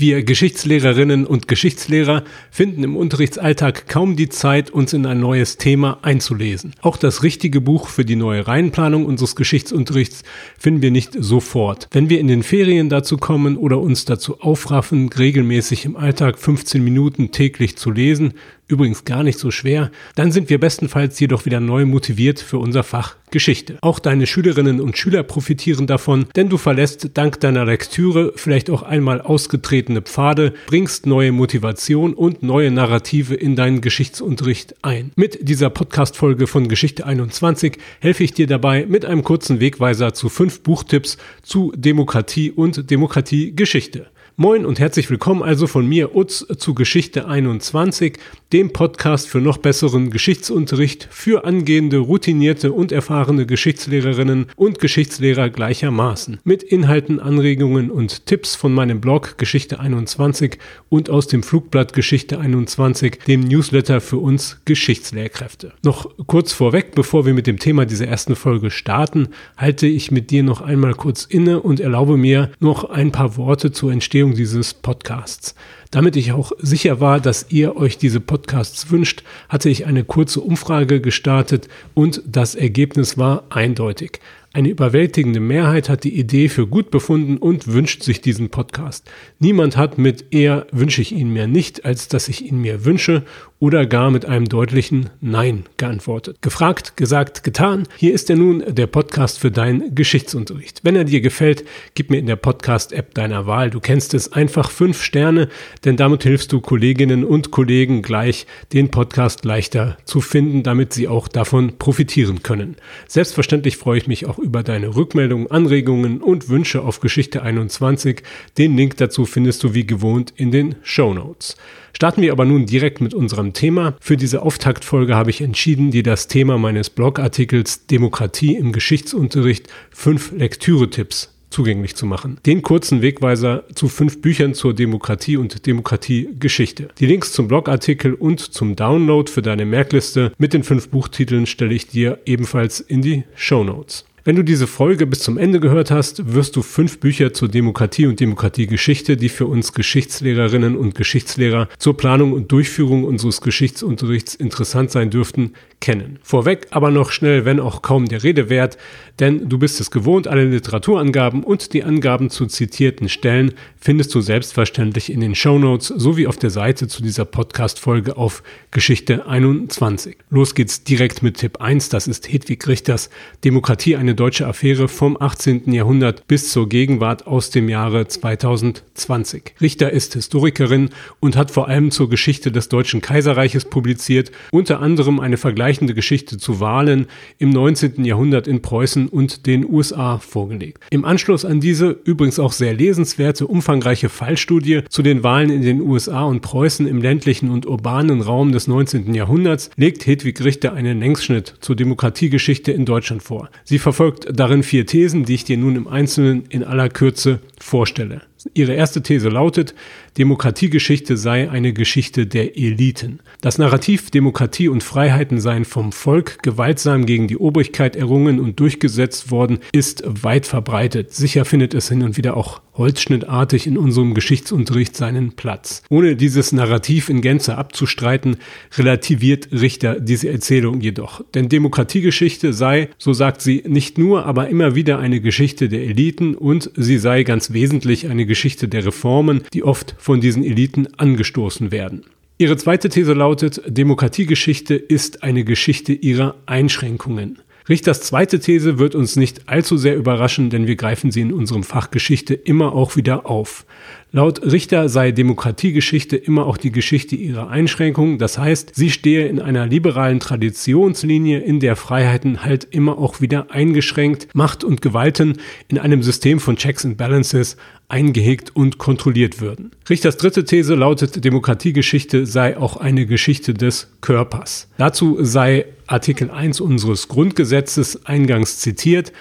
Wir Geschichtslehrerinnen und Geschichtslehrer finden im Unterrichtsalltag kaum die Zeit, uns in ein neues Thema einzulesen. Auch das richtige Buch für die neue Reihenplanung unseres Geschichtsunterrichts finden wir nicht sofort. Wenn wir in den Ferien dazu kommen oder uns dazu aufraffen, regelmäßig im Alltag 15 Minuten täglich zu lesen, übrigens gar nicht so schwer, dann sind wir bestenfalls jedoch wieder neu motiviert für unser Fach Geschichte. Auch deine Schülerinnen und Schüler profitieren davon, denn du verlässt dank deiner Lektüre vielleicht auch einmal ausgetretene Pfade, bringst neue Motivation und neue Narrative in deinen Geschichtsunterricht ein. Mit dieser Podcast-Folge von Geschichte 21 helfe ich dir dabei mit einem kurzen Wegweiser zu fünf Buchtipps zu Demokratie und Demokratiegeschichte. Moin und herzlich willkommen also von mir, Utz, zu Geschichte 21, dem Podcast für noch besseren Geschichtsunterricht für angehende, routinierte und erfahrene Geschichtslehrerinnen und Geschichtslehrer gleichermaßen. Mit Inhalten, Anregungen und Tipps von meinem Blog Geschichte 21 und aus dem Flugblatt Geschichte 21, dem Newsletter für uns Geschichtslehrkräfte. Noch kurz vorweg, bevor wir mit dem Thema dieser ersten Folge starten, halte ich mit dir noch einmal kurz inne und erlaube mir noch ein paar Worte zur Entstehung Entwicklung dieses Podcasts. Damit ich auch sicher war, dass ihr euch diese Podcasts wünscht, hatte ich eine kurze Umfrage gestartet und das Ergebnis war eindeutig. Eine überwältigende Mehrheit hat die Idee für gut befunden und wünscht sich diesen Podcast. Niemand hat mit eher wünsche ich ihn mir nicht, als dass ich ihn mir wünsche oder gar mit einem deutlichen Nein geantwortet. Gefragt, gesagt, getan. Hier ist er nun, der Podcast für deinen Geschichtsunterricht. Wenn er dir gefällt, gib mir in der Podcast-App deiner Wahl. Du kennst es einfach fünf Sterne, denn damit hilfst du Kolleginnen und Kollegen gleich, den Podcast leichter zu finden, damit sie auch davon profitieren können. Selbstverständlich freue ich mich auch über deine Rückmeldungen, Anregungen und Wünsche auf Geschichte 21. Den Link dazu findest du wie gewohnt in den Show Notes. Starten wir aber nun direkt mit unserem Thema. Für diese Auftaktfolge habe ich entschieden, dir das Thema meines Blogartikels Demokratie im Geschichtsunterricht fünf Lektüre-Tipps zugänglich zu machen. Den kurzen Wegweiser zu fünf Büchern zur Demokratie und Demokratiegeschichte. Die Links zum Blogartikel und zum Download für deine Merkliste mit den fünf Buchtiteln stelle ich dir ebenfalls in die Show Notes. Wenn du diese Folge bis zum Ende gehört hast, wirst du fünf Bücher zur Demokratie und Demokratiegeschichte, die für uns Geschichtslehrerinnen und Geschichtslehrer zur Planung und Durchführung unseres Geschichtsunterrichts interessant sein dürften, kennen. Vorweg aber noch schnell, wenn auch kaum der Rede wert, denn du bist es gewohnt, alle Literaturangaben und die Angaben zu zitierten Stellen findest du selbstverständlich in den Show Notes sowie auf der Seite zu dieser Podcast-Folge auf Geschichte 21. Los geht's direkt mit Tipp 1, das ist Hedwig Richters Demokratie eine deutsche Affäre vom 18. Jahrhundert bis zur Gegenwart aus dem Jahre 2020. Richter ist Historikerin und hat vor allem zur Geschichte des Deutschen Kaiserreiches publiziert, unter anderem eine vergleichende Geschichte zu Wahlen im 19. Jahrhundert in Preußen und den USA vorgelegt. Im Anschluss an diese übrigens auch sehr lesenswerte, umfangreiche Fallstudie zu den Wahlen in den USA und Preußen im ländlichen und urbanen Raum des 19. Jahrhunderts legt Hedwig Richter einen Längsschnitt zur Demokratiegeschichte in Deutschland vor. Sie verfolgt darin vier Thesen, die ich dir nun im Einzelnen in aller Kürze vorstelle. Ihre erste These lautet, Demokratiegeschichte sei eine Geschichte der Eliten. Das Narrativ Demokratie und Freiheiten seien vom Volk gewaltsam gegen die Obrigkeit errungen und durchgesetzt worden, ist weit verbreitet. Sicher findet es hin und wieder auch holzschnittartig in unserem Geschichtsunterricht seinen Platz. Ohne dieses Narrativ in Gänze abzustreiten, relativiert Richter diese Erzählung jedoch. Denn Demokratiegeschichte sei, so sagt sie, nicht nur, aber immer wieder eine Geschichte der Eliten und sie sei ganz wesentlich eine Geschichte der Reformen, die oft von diesen Eliten angestoßen werden. Ihre zweite These lautet, Demokratiegeschichte ist eine Geschichte ihrer Einschränkungen. Richters zweite These wird uns nicht allzu sehr überraschen, denn wir greifen sie in unserem Fach Geschichte immer auch wieder auf. Laut Richter sei Demokratiegeschichte immer auch die Geschichte ihrer Einschränkungen. Das heißt, sie stehe in einer liberalen Traditionslinie, in der Freiheiten halt immer auch wieder eingeschränkt, Macht und Gewalten in einem System von Checks and Balances eingehegt und kontrolliert würden. Richters dritte These lautet, Demokratiegeschichte sei auch eine Geschichte des Körpers. Dazu sei Artikel 1 unseres Grundgesetzes eingangs zitiert.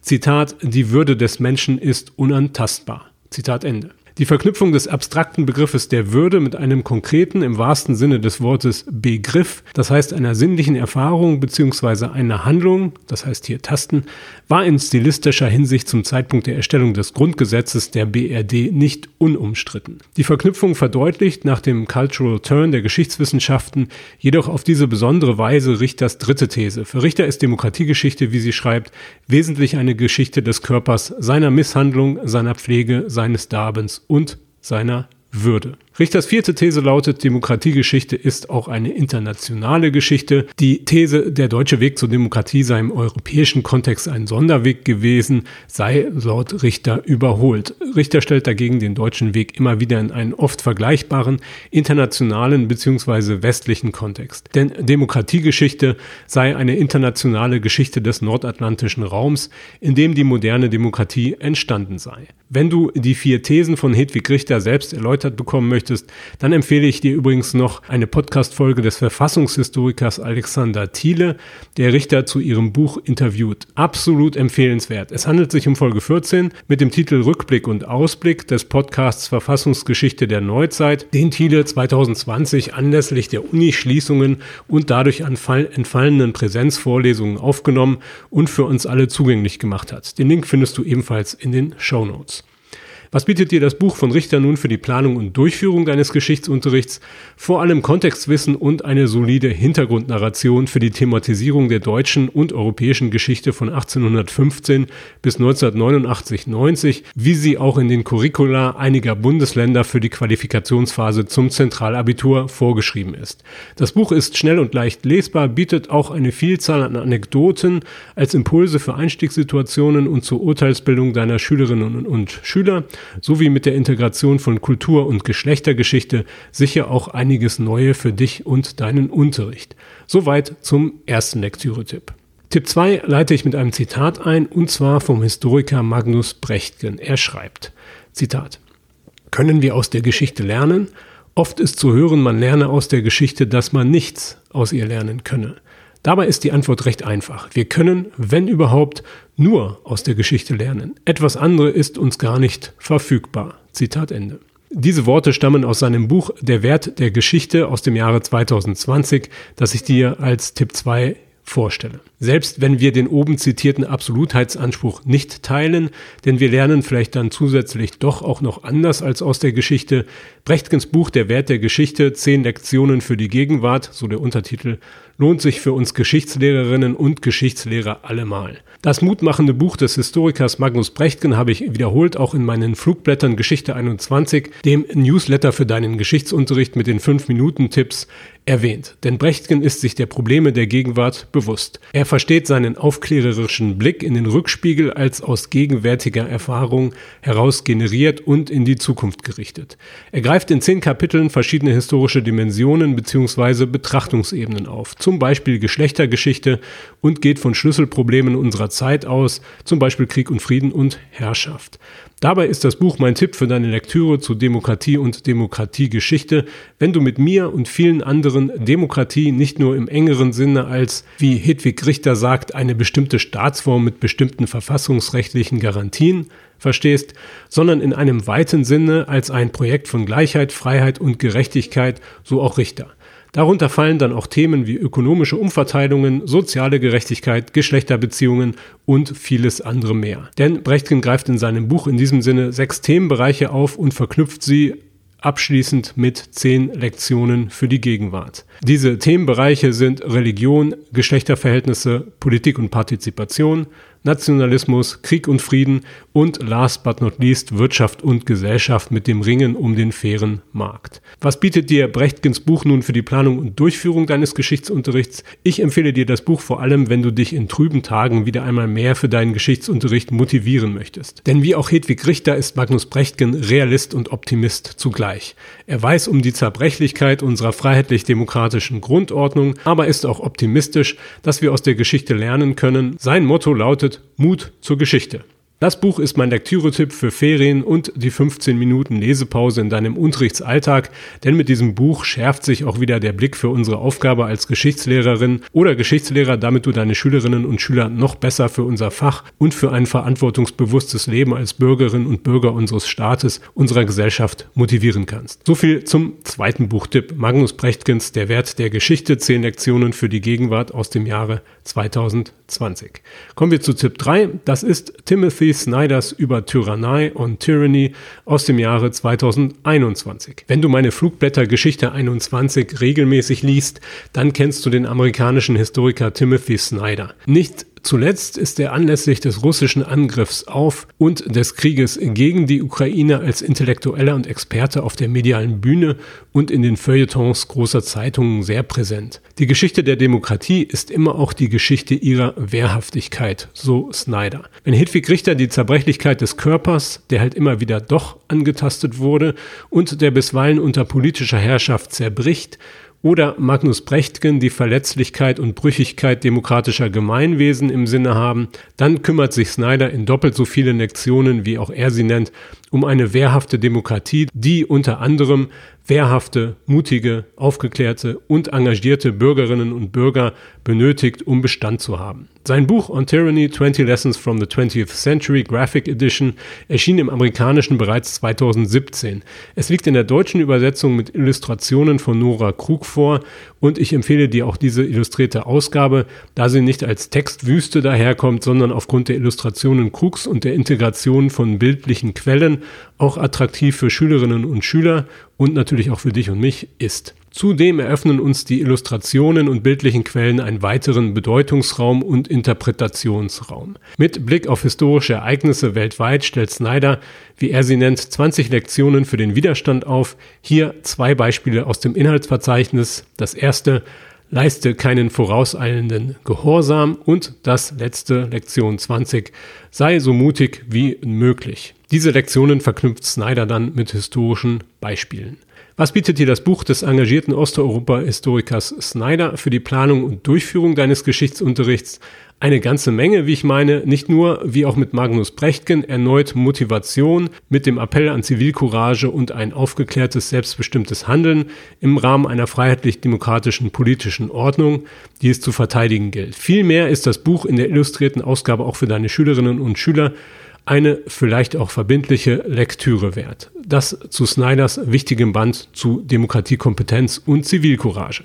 Zitat, die Würde des Menschen ist unantastbar. Zitat Ende. Die Verknüpfung des abstrakten Begriffes der Würde mit einem konkreten, im wahrsten Sinne des Wortes Begriff, das heißt einer sinnlichen Erfahrung bzw. einer Handlung, das heißt hier Tasten, war in stilistischer Hinsicht zum Zeitpunkt der Erstellung des Grundgesetzes der BRD nicht unumstritten. Die Verknüpfung verdeutlicht nach dem Cultural Turn der Geschichtswissenschaften jedoch auf diese besondere Weise Richters dritte These. Für Richter ist Demokratiegeschichte, wie sie schreibt, wesentlich eine Geschichte des Körpers, seiner Misshandlung, seiner Pflege, seines Darbens und seiner Würde. Richters vierte These lautet, Demokratiegeschichte ist auch eine internationale Geschichte. Die These, der deutsche Weg zur Demokratie sei im europäischen Kontext ein Sonderweg gewesen, sei laut Richter überholt. Richter stellt dagegen den deutschen Weg immer wieder in einen oft vergleichbaren internationalen bzw. westlichen Kontext. Denn Demokratiegeschichte sei eine internationale Geschichte des nordatlantischen Raums, in dem die moderne Demokratie entstanden sei. Wenn du die vier Thesen von Hedwig Richter selbst erläutert bekommen möchtest, möchtest, dann empfehle ich dir übrigens noch eine Podcast-Folge des Verfassungshistorikers Alexander Thiele, der Richter zu ihrem Buch interviewt. Absolut empfehlenswert. Es handelt sich um Folge 14 mit dem Titel Rückblick und Ausblick des Podcasts Verfassungsgeschichte der Neuzeit, den Thiele 2020 anlässlich der Uni-Schließungen und dadurch entfallenen Präsenzvorlesungen aufgenommen und für uns alle zugänglich gemacht hat. Den Link findest du ebenfalls in den Show Notes. Was bietet dir das Buch von Richter nun für die Planung und Durchführung deines Geschichtsunterrichts? Vor allem Kontextwissen und eine solide Hintergrundnarration für die Thematisierung der deutschen und europäischen Geschichte von 1815 bis 1989-90, wie sie auch in den Curricula einiger Bundesländer für die Qualifikationsphase zum Zentralabitur vorgeschrieben ist. Das Buch ist schnell und leicht lesbar, bietet auch eine Vielzahl an Anekdoten als Impulse für Einstiegssituationen und zur Urteilsbildung deiner Schülerinnen und Schüler sowie mit der Integration von Kultur- und Geschlechtergeschichte sicher auch einiges Neue für dich und deinen Unterricht. Soweit zum ersten Lektüre-Tipp. Tipp 2 leite ich mit einem Zitat ein, und zwar vom Historiker Magnus Brechtgen. Er schreibt, Zitat, Können wir aus der Geschichte lernen? Oft ist zu hören, man lerne aus der Geschichte, dass man nichts aus ihr lernen könne. Dabei ist die Antwort recht einfach. Wir können, wenn überhaupt, nur aus der Geschichte lernen. Etwas andere ist uns gar nicht verfügbar. Zitat Ende. Diese Worte stammen aus seinem Buch Der Wert der Geschichte aus dem Jahre 2020, das ich dir als Tipp 2 vorstelle. Selbst wenn wir den oben zitierten Absolutheitsanspruch nicht teilen, denn wir lernen vielleicht dann zusätzlich doch auch noch anders als aus der Geschichte, Brechtgens Buch Der Wert der Geschichte, zehn Lektionen für die Gegenwart, so der Untertitel, lohnt sich für uns Geschichtslehrerinnen und Geschichtslehrer allemal. Das mutmachende Buch des Historikers Magnus Brechtgen habe ich wiederholt auch in meinen Flugblättern Geschichte 21, dem Newsletter für deinen Geschichtsunterricht mit den 5-Minuten-Tipps, erwähnt. Denn Brechtgen ist sich der Probleme der Gegenwart bewusst. Er versteht seinen aufklärerischen Blick in den Rückspiegel als aus gegenwärtiger Erfahrung heraus generiert und in die Zukunft gerichtet. Er greift in zehn Kapiteln verschiedene historische Dimensionen bzw. Betrachtungsebenen auf, zum Beispiel Geschlechtergeschichte und geht von Schlüsselproblemen unserer Zeit aus, zum Beispiel Krieg und Frieden und Herrschaft. Dabei ist das Buch mein Tipp für deine Lektüre zu Demokratie und Demokratiegeschichte, wenn du mit mir und vielen anderen Demokratie nicht nur im engeren Sinne als, wie Hedwig Richter sagt, eine bestimmte Staatsform mit bestimmten verfassungsrechtlichen Garantien verstehst, sondern in einem weiten Sinne als ein Projekt von Gleichheit, Freiheit und Gerechtigkeit, so auch Richter. Darunter fallen dann auch Themen wie ökonomische Umverteilungen, soziale Gerechtigkeit, Geschlechterbeziehungen und vieles andere mehr. Denn Brechtgen greift in seinem Buch in diesem Sinne sechs Themenbereiche auf und verknüpft sie abschließend mit zehn Lektionen für die Gegenwart. Diese Themenbereiche sind Religion, Geschlechterverhältnisse, Politik und Partizipation, Nationalismus, Krieg und Frieden und last but not least Wirtschaft und Gesellschaft mit dem Ringen um den fairen Markt. Was bietet dir Brechtgens Buch nun für die Planung und Durchführung deines Geschichtsunterrichts? Ich empfehle dir das Buch vor allem, wenn du dich in trüben Tagen wieder einmal mehr für deinen Geschichtsunterricht motivieren möchtest. Denn wie auch Hedwig Richter ist Magnus Brechtgen Realist und Optimist zugleich. Er weiß um die Zerbrechlichkeit unserer freiheitlich-demokratischen Grundordnung, aber ist auch optimistisch, dass wir aus der Geschichte lernen können. Sein Motto lautet Mut zur Geschichte. Das Buch ist mein Lektüretipp für Ferien und die 15 Minuten Lesepause in deinem Unterrichtsalltag, denn mit diesem Buch schärft sich auch wieder der Blick für unsere Aufgabe als Geschichtslehrerin oder Geschichtslehrer, damit du deine Schülerinnen und Schüler noch besser für unser Fach und für ein verantwortungsbewusstes Leben als Bürgerinnen und Bürger unseres Staates, unserer Gesellschaft motivieren kannst. So viel zum zweiten Buchtipp. Magnus Brechtkens, Der Wert der Geschichte, 10 Lektionen für die Gegenwart aus dem Jahre 2020. Kommen wir zu Tipp 3. Das ist Timothy Snyders über Tyrannei und Tyranny aus dem Jahre 2021. Wenn du meine Flugblätter Geschichte 21 regelmäßig liest, dann kennst du den amerikanischen Historiker Timothy Snyder. Nicht Zuletzt ist er anlässlich des russischen Angriffs auf und des Krieges gegen die Ukraine als Intellektueller und Experte auf der medialen Bühne und in den Feuilletons großer Zeitungen sehr präsent. Die Geschichte der Demokratie ist immer auch die Geschichte ihrer Wehrhaftigkeit, so Snyder. Wenn Hedwig Richter die Zerbrechlichkeit des Körpers, der halt immer wieder doch angetastet wurde und der bisweilen unter politischer Herrschaft zerbricht, oder Magnus Brechtgen die Verletzlichkeit und Brüchigkeit demokratischer Gemeinwesen im Sinne haben, dann kümmert sich Snyder in doppelt so vielen Lektionen, wie auch er sie nennt, um eine wehrhafte Demokratie, die unter anderem wehrhafte, mutige, aufgeklärte und engagierte Bürgerinnen und Bürger benötigt, um Bestand zu haben. Sein Buch On Tyranny 20 Lessons from the 20th Century Graphic Edition erschien im amerikanischen bereits 2017. Es liegt in der deutschen Übersetzung mit Illustrationen von Nora Krug vor und ich empfehle dir auch diese illustrierte Ausgabe, da sie nicht als Textwüste daherkommt, sondern aufgrund der Illustrationen Krugs und der Integration von bildlichen Quellen auch attraktiv für Schülerinnen und Schüler und natürlich auch für dich und mich ist. Zudem eröffnen uns die Illustrationen und bildlichen Quellen einen weiteren Bedeutungsraum und Interpretationsraum. Mit Blick auf historische Ereignisse weltweit stellt Snyder, wie er sie nennt, 20 Lektionen für den Widerstand auf. Hier zwei Beispiele aus dem Inhaltsverzeichnis. Das erste leiste keinen vorauseilenden Gehorsam und das letzte Lektion 20 sei so mutig wie möglich. Diese Lektionen verknüpft Snyder dann mit historischen Beispielen. Was bietet dir das Buch des engagierten Osteuropa-Historikers Snyder für die Planung und Durchführung deines Geschichtsunterrichts? Eine ganze Menge, wie ich meine, nicht nur, wie auch mit Magnus Brechtgen, erneut Motivation mit dem Appell an Zivilcourage und ein aufgeklärtes, selbstbestimmtes Handeln im Rahmen einer freiheitlich-demokratischen politischen Ordnung, die es zu verteidigen gilt. Vielmehr ist das Buch in der illustrierten Ausgabe auch für deine Schülerinnen und Schüler eine vielleicht auch verbindliche Lektüre wert. Das zu Snyders wichtigem Band zu Demokratiekompetenz und Zivilcourage.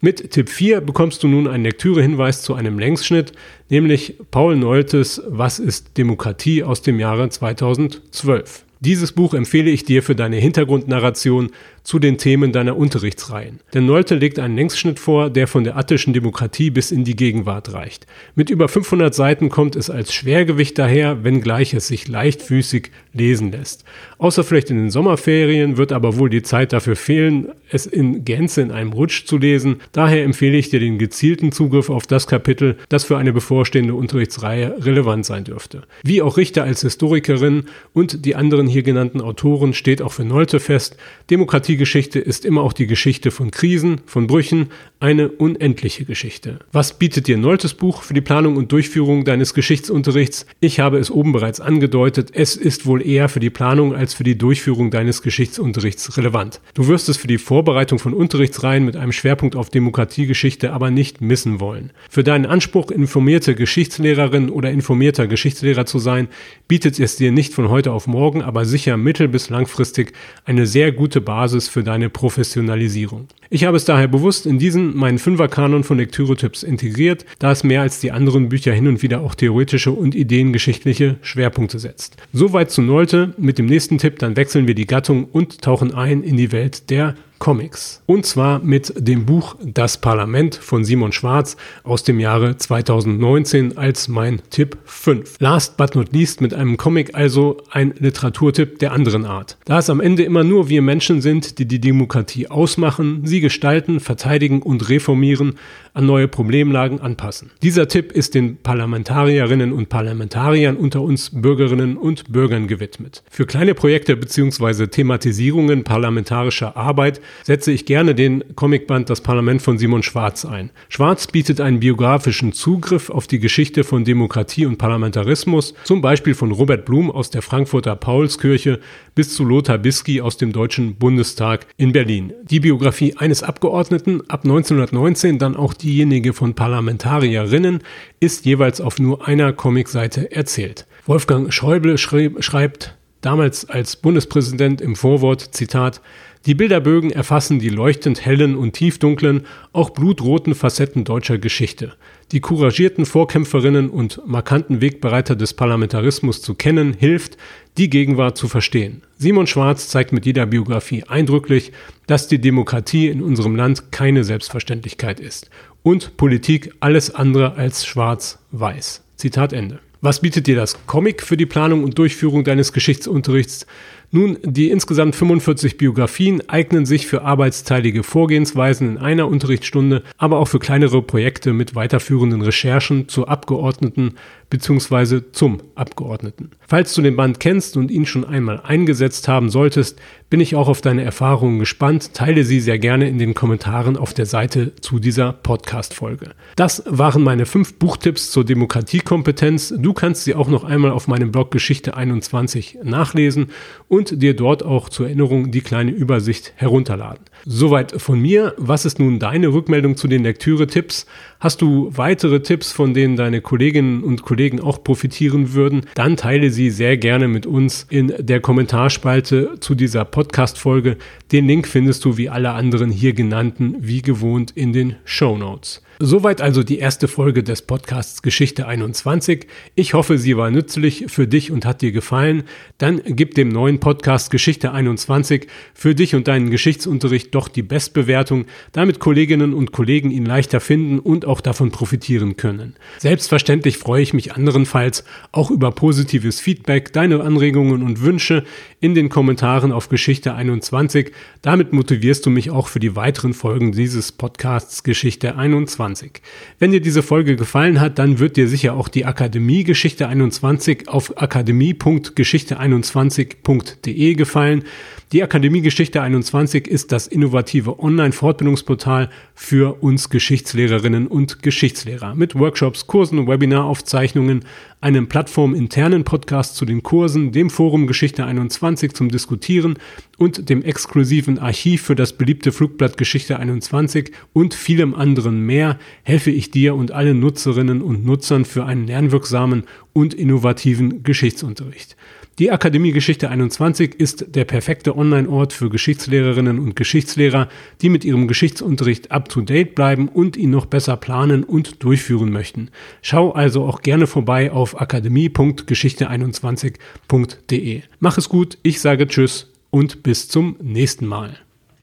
Mit Tipp 4 bekommst du nun einen Lektürehinweis zu einem Längsschnitt, nämlich Paul Noltes Was ist Demokratie aus dem Jahre 2012. Dieses Buch empfehle ich dir für deine Hintergrundnarration zu den Themen deiner Unterrichtsreihen. Denn Nolte legt einen Längsschnitt vor, der von der attischen Demokratie bis in die Gegenwart reicht. Mit über 500 Seiten kommt es als Schwergewicht daher, wenngleich es sich leichtfüßig lesen lässt. Außer vielleicht in den Sommerferien wird aber wohl die Zeit dafür fehlen, es in Gänze in einem Rutsch zu lesen. Daher empfehle ich dir den gezielten Zugriff auf das Kapitel, das für eine bevorstehende Unterrichtsreihe relevant sein dürfte. Wie auch Richter als Historikerin und die anderen hier genannten Autoren steht auch für Nolte fest, Demokratie Geschichte ist immer auch die Geschichte von Krisen, von Brüchen, eine unendliche Geschichte. Was bietet dir Noltes Buch für die Planung und Durchführung deines Geschichtsunterrichts? Ich habe es oben bereits angedeutet, es ist wohl eher für die Planung als für die Durchführung deines Geschichtsunterrichts relevant. Du wirst es für die Vorbereitung von Unterrichtsreihen mit einem Schwerpunkt auf Demokratiegeschichte aber nicht missen wollen. Für deinen Anspruch, informierte Geschichtslehrerin oder informierter Geschichtslehrer zu sein, bietet es dir nicht von heute auf morgen, aber sicher mittel- bis langfristig eine sehr gute Basis Basis für deine Professionalisierung. Ich habe es daher bewusst in diesen meinen Fünferkanon von Lektüre-Tipps integriert, da es mehr als die anderen Bücher hin und wieder auch theoretische und ideengeschichtliche Schwerpunkte setzt. Soweit zu Nolte. Mit dem nächsten Tipp dann wechseln wir die Gattung und tauchen ein in die Welt der Comics. Und zwar mit dem Buch Das Parlament von Simon Schwarz aus dem Jahre 2019 als mein Tipp 5. Last but not least mit einem Comic also ein Literaturtipp der anderen Art. Da es am Ende immer nur wir Menschen sind, die die Demokratie ausmachen, sie gestalten, verteidigen und reformieren, an neue Problemlagen anpassen. Dieser Tipp ist den Parlamentarierinnen und Parlamentariern unter uns Bürgerinnen und Bürgern gewidmet. Für kleine Projekte bzw. Thematisierungen parlamentarischer Arbeit setze ich gerne den Comicband Das Parlament von Simon Schwarz ein. Schwarz bietet einen biografischen Zugriff auf die Geschichte von Demokratie und Parlamentarismus, zum Beispiel von Robert Blum aus der Frankfurter Paulskirche bis zu Lothar Bisky aus dem Deutschen Bundestag in Berlin. Die Biografie eines Abgeordneten, ab 1919 dann auch diejenige von Parlamentarierinnen, ist jeweils auf nur einer Comicseite erzählt. Wolfgang Schäuble schreibt, damals als Bundespräsident im Vorwort, Zitat, die Bilderbögen erfassen die leuchtend hellen und tiefdunklen, auch blutroten Facetten deutscher Geschichte. Die couragierten Vorkämpferinnen und markanten Wegbereiter des Parlamentarismus zu kennen, hilft, die Gegenwart zu verstehen. Simon Schwarz zeigt mit jeder Biografie eindrücklich, dass die Demokratie in unserem Land keine Selbstverständlichkeit ist und Politik alles andere als schwarz-weiß. Zitat Ende. Was bietet dir das Comic für die Planung und Durchführung deines Geschichtsunterrichts? Nun, die insgesamt 45 Biografien eignen sich für arbeitsteilige Vorgehensweisen in einer Unterrichtsstunde, aber auch für kleinere Projekte mit weiterführenden Recherchen zur Abgeordneten bzw. zum Abgeordneten. Falls du den Band kennst und ihn schon einmal eingesetzt haben solltest, bin ich auch auf deine Erfahrungen gespannt. Teile sie sehr gerne in den Kommentaren auf der Seite zu dieser Podcast-Folge. Das waren meine fünf Buchtipps zur Demokratiekompetenz. Du kannst sie auch noch einmal auf meinem Blog Geschichte 21 nachlesen und und dir dort auch zur Erinnerung die kleine Übersicht herunterladen. Soweit von mir. Was ist nun deine Rückmeldung zu den Lektüre-Tipps? Hast du weitere Tipps, von denen deine Kolleginnen und Kollegen auch profitieren würden? Dann teile sie sehr gerne mit uns in der Kommentarspalte zu dieser Podcast-Folge. Den Link findest du wie alle anderen hier genannten wie gewohnt in den Show Notes. Soweit also die erste Folge des Podcasts Geschichte 21. Ich hoffe, sie war nützlich für dich und hat dir gefallen. Dann gib dem neuen Podcast Geschichte 21 für dich und deinen Geschichtsunterricht doch die Bestbewertung, damit Kolleginnen und Kollegen ihn leichter finden und auch davon profitieren können. Selbstverständlich freue ich mich anderenfalls auch über positives Feedback, deine Anregungen und Wünsche in den Kommentaren auf Geschichte 21. Damit motivierst du mich auch für die weiteren Folgen dieses Podcasts Geschichte 21. 21. Wenn dir diese Folge gefallen hat, dann wird dir sicher auch die Akademie Geschichte 21 auf akademie.geschichte21.de gefallen. Die Akademie Geschichte 21 ist das innovative Online-Fortbildungsportal für uns Geschichtslehrerinnen und Geschichtslehrer mit Workshops, Kursen, Webinaraufzeichnungen, einem plattforminternen Podcast zu den Kursen, dem Forum Geschichte 21 zum Diskutieren und dem exklusiven Archiv für das beliebte Flugblatt Geschichte 21 und vielem anderen mehr helfe ich dir und allen Nutzerinnen und Nutzern für einen lernwirksamen und innovativen Geschichtsunterricht. Die Akademie Geschichte 21 ist der perfekte Online-Ort für Geschichtslehrerinnen und Geschichtslehrer, die mit ihrem Geschichtsunterricht up-to-date bleiben und ihn noch besser planen und durchführen möchten. Schau also auch gerne vorbei auf akademie.geschichte21.de. Mach es gut, ich sage Tschüss und bis zum nächsten Mal.